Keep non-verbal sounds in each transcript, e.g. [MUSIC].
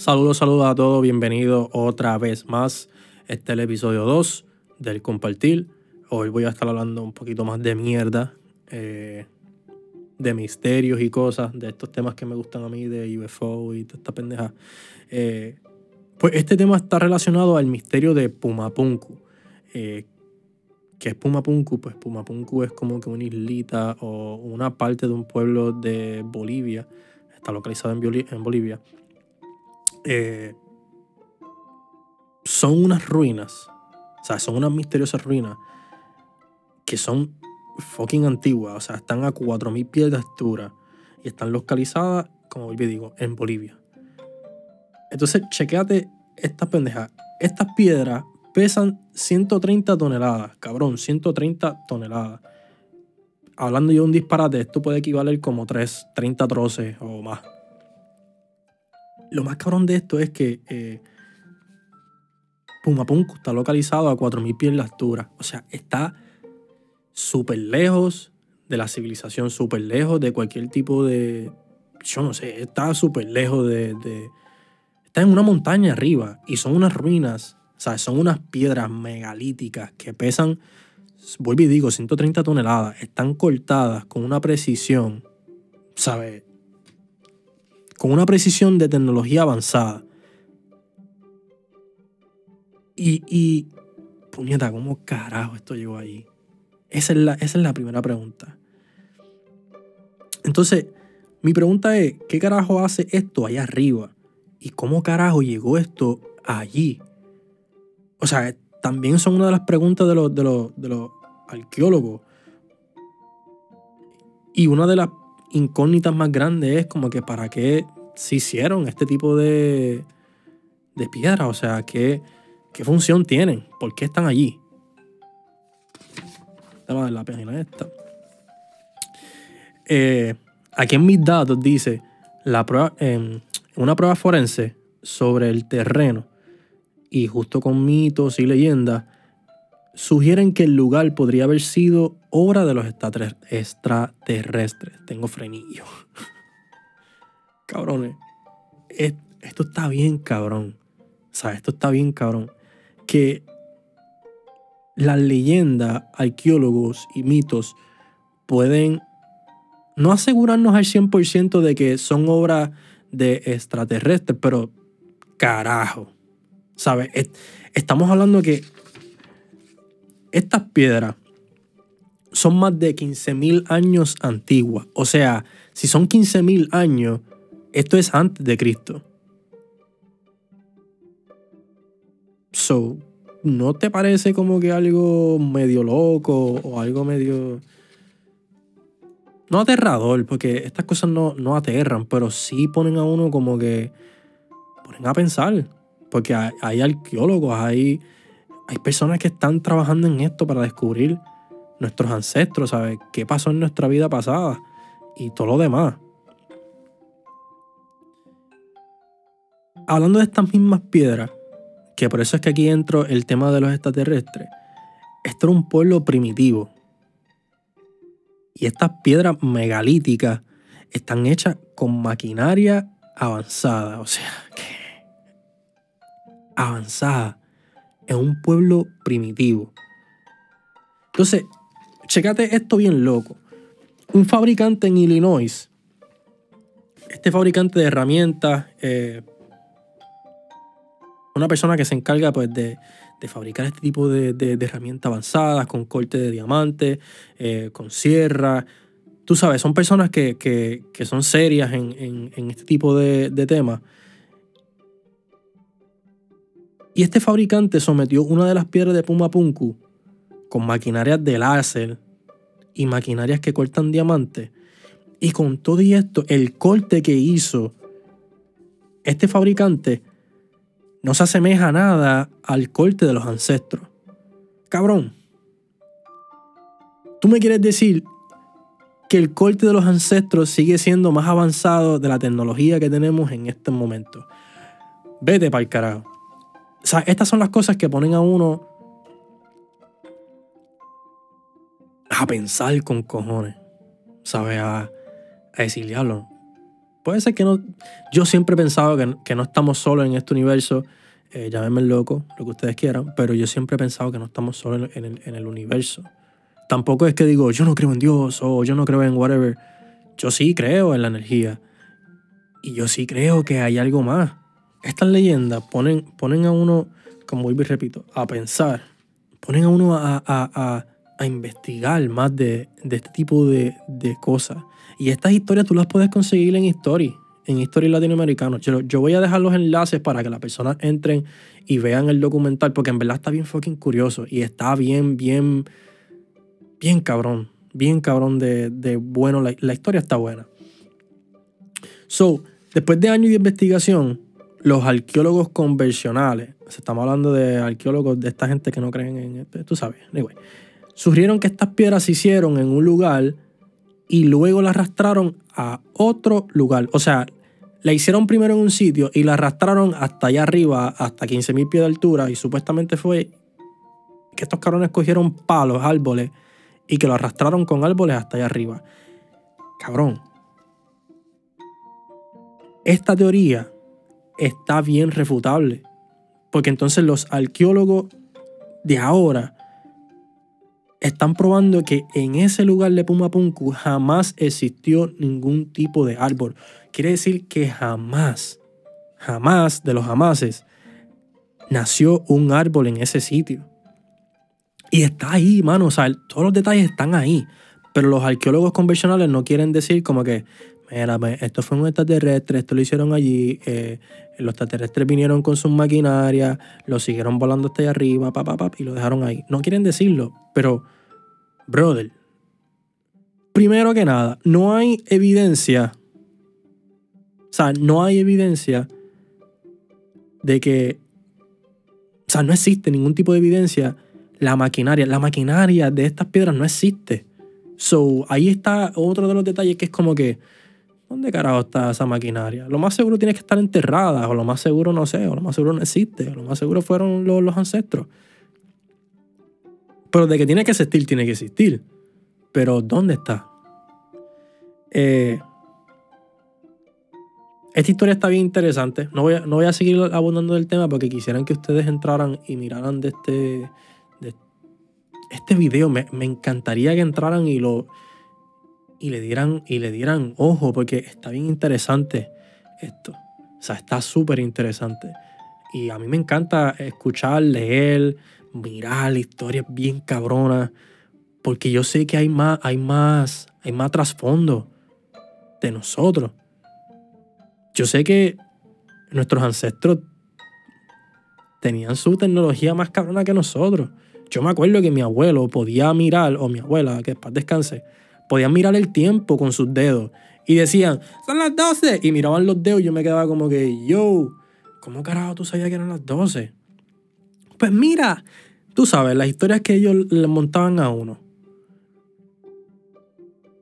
Saludos, saludos a todos, bienvenidos otra vez más. Este es el episodio 2 del compartir. Hoy voy a estar hablando un poquito más de mierda, eh, de misterios y cosas, de estos temas que me gustan a mí, de UFO y toda esta pendeja. Eh, pues este tema está relacionado al misterio de Pumapunku. Eh, ¿Qué es Pumapunku? Pues Pumapunku es como que una islita o una parte de un pueblo de Bolivia. Está localizado en, en Bolivia eh, son unas ruinas, o sea, son unas misteriosas ruinas que son fucking antiguas, o sea, están a 4.000 pies de altura y están localizadas, como yo digo, en Bolivia. Entonces, chequeate estas pendejas. Estas piedras pesan 130 toneladas, cabrón, 130 toneladas. Hablando yo de un disparate, esto puede equivaler como 3, 30 troces o más lo más cabrón de esto es que eh, Pumapunku está localizado a 4.000 pies de altura. O sea, está súper lejos de la civilización, súper lejos de cualquier tipo de... Yo no sé, está súper lejos de, Está en una montaña arriba y son unas ruinas, o sea, son unas piedras megalíticas que pesan, vuelvo y digo, 130 toneladas. Están cortadas con una precisión, ¿sabes? Con una precisión de tecnología avanzada. Y, puñeta, ¿cómo carajo esto llegó ahí? Esa es, la, esa es la primera pregunta. Entonces, mi pregunta es, ¿qué carajo hace esto allá arriba? ¿Y cómo carajo llegó esto allí? O sea, también son una de las preguntas de los, de los, de los arqueólogos. Y una de las incógnitas más grandes es como que para qué se hicieron este tipo de, de piedras. O sea, ¿qué, ¿qué función tienen? ¿Por qué están allí? Vamos a ver la página esta. Eh, aquí en mis datos dice la prueba, una prueba forense sobre el terreno y justo con mitos y leyendas sugieren que el lugar podría haber sido obra de los extraterrestres. Tengo frenillo. [LAUGHS] Cabrones, esto está bien cabrón. O sea, esto está bien cabrón. Que las leyendas, arqueólogos y mitos pueden no asegurarnos al 100% de que son obras de extraterrestres, pero carajo. ¿Sabes? Estamos hablando que estas piedras son más de 15.000 años antiguas. O sea, si son 15.000 años, esto es antes de Cristo. So, ¿no te parece como que algo medio loco o algo medio... No aterrador, porque estas cosas no, no aterran, pero sí ponen a uno como que... Ponen a pensar. Porque hay, hay arqueólogos, hay hay personas que están trabajando en esto para descubrir nuestros ancestros, ¿sabes? ¿Qué pasó en nuestra vida pasada? Y todo lo demás. Hablando de estas mismas piedras, que por eso es que aquí entro el tema de los extraterrestres, esto era un pueblo primitivo. Y estas piedras megalíticas están hechas con maquinaria avanzada, o sea, [LAUGHS] que avanzada es un pueblo primitivo. Entonces, checate esto bien loco. Un fabricante en Illinois, este fabricante de herramientas, eh, una persona que se encarga pues, de, fabricar este tipo de, herramientas avanzadas con corte de diamante, eh, con sierra. Tú sabes, son personas que, son serias en, en, este tipo de, temas. Y este fabricante sometió una de las piedras de Puma Punku con maquinarias de láser y maquinarias que cortan diamantes. Y con todo y esto, el corte que hizo este fabricante no se asemeja nada al corte de los ancestros. Cabrón, tú me quieres decir que el corte de los ancestros sigue siendo más avanzado de la tecnología que tenemos en este momento. Vete para el carajo. O estas son las cosas que ponen a uno a pensar con cojones. ¿Sabes? A, a Puede ser que no. Yo siempre he pensado que, que no estamos solos en este universo. Eh, llámenme loco, lo que ustedes quieran, pero yo siempre he pensado que no estamos solos en el, en el universo. Tampoco es que digo, yo no creo en Dios o yo no creo en whatever. Yo sí creo en la energía. Y yo sí creo que hay algo más. Estas leyendas ponen, ponen a uno, como vuelvo y repito, a pensar. Ponen a uno a, a, a, investigar más de, este tipo de, de, cosas. Y estas historias tú las puedes conseguir en History, en History Latinoamericano. Yo, voy a dejar los enlaces para que las personas entren y vean el documental, porque en verdad está bien fucking curioso y está bien, bien bien cabrón, bien cabrón de, bueno, la, historia está buena. So, después de años de investigación, los arqueólogos convencionales, estamos hablando de arqueólogos de esta gente que no creen en, tú sabes, anyway, sugirieron que estas piedras se hicieron en un lugar y luego las arrastraron a otro lugar. O sea, la hicieron primero en un sitio y la arrastraron hasta allá arriba, hasta 15.000 pies de altura, y supuestamente fue que estos cabrones cogieron palos, árboles, y que lo arrastraron con árboles hasta allá arriba. Cabrón. Esta teoría está bien refutable. Porque entonces los arqueólogos de ahora están probando que en ese lugar de Pumapunku jamás existió ningún tipo de árbol. Quiere decir que jamás, jamás de los jamases, nació un árbol en ese sitio. Y está ahí, mano. O sea, todos los detalles están ahí. Pero los arqueólogos convencionales no quieren decir como que, mira, esto fue un extraterrestre, esto lo hicieron allí, eh, los extraterrestres vinieron con sus maquinarias, lo siguieron volando hasta allá arriba, pa, y lo dejaron ahí. No quieren decirlo, pero, brother, primero que nada, no hay evidencia, o sea, no hay evidencia de que, o sea, no existe ningún tipo de evidencia la maquinaria. La maquinaria de estas piedras no existe. So, ahí está otro de los detalles que es como que, ¿dónde carajo está esa maquinaria? Lo más seguro tiene que estar enterrada, o lo más seguro no sé, o lo más seguro no existe, o lo más seguro fueron los, los ancestros. Pero de que tiene que existir, tiene que existir. Pero ¿dónde está? Eh, esta historia está bien interesante. No voy, a, no voy a seguir abundando del tema porque quisieran que ustedes entraran y miraran de este, este video me, encantaría que entraran y lo y le dieran y le ojo porque está bien interesante esto. O sea, está súper interesante. Y a mí me encanta escuchar, leer, mirar historias bien cabronas. Porque yo sé que hay más, hay más, hay más trasfondo de nosotros. Yo sé que nuestros ancestros tenían su tecnología más cabrona que nosotros. Yo me acuerdo que mi abuelo podía mirar, o mi abuela, que después descanse, podían mirar el tiempo con sus dedos. Y decían, son las 12. Y miraban los dedos y yo me quedaba como que, yo, ¿cómo carajo tú sabías que eran las 12? Pues mira, tú sabes, las historias que ellos le montaban a uno.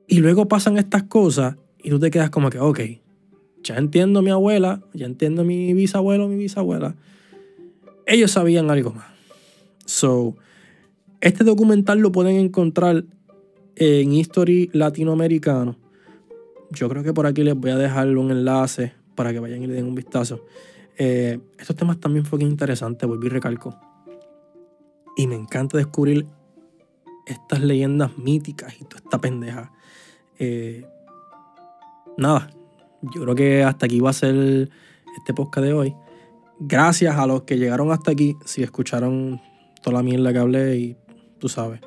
Y luego pasan estas cosas y tú te quedas como que, ok, ya entiendo mi abuela, ya entiendo mi bisabuelo, mi bisabuela. Ellos sabían algo más. So, este documental lo pueden encontrar en History Latinoamericano. Yo creo que por aquí les voy a dejar un enlace para que vayan y le den un vistazo. Eh, estos temas también fueron interesantes, volví y recalco. Y me encanta descubrir estas leyendas míticas y toda esta pendeja. Eh, nada, yo creo que hasta aquí va a ser este podcast de hoy. Gracias a los que llegaron hasta aquí, si escucharon toda la mierda que hablé y tú sabes.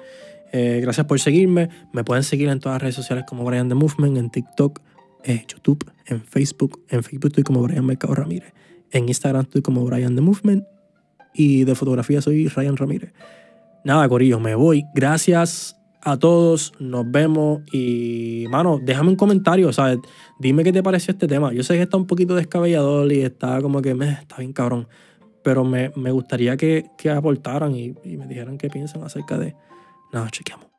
Eh, gracias por seguirme. Me pueden seguir en todas las redes sociales como Brian The Movement, en TikTok, en YouTube, en Facebook. En Facebook estoy como Brian Mercado Ramírez. En Instagram estoy como Brian The Movement. Y de fotografía soy Ryan Ramírez. Nada, Corillo, me voy. Gracias a todos. Nos vemos. Y, mano, déjame un comentario, ¿sabes? Dime qué te pareció este tema. Yo sé que está un poquito descabellador y está como que me está bien cabrón pero me, gustaría que, aportaran y, y, me dijeran qué piensan acerca de... Nada, chequeamos.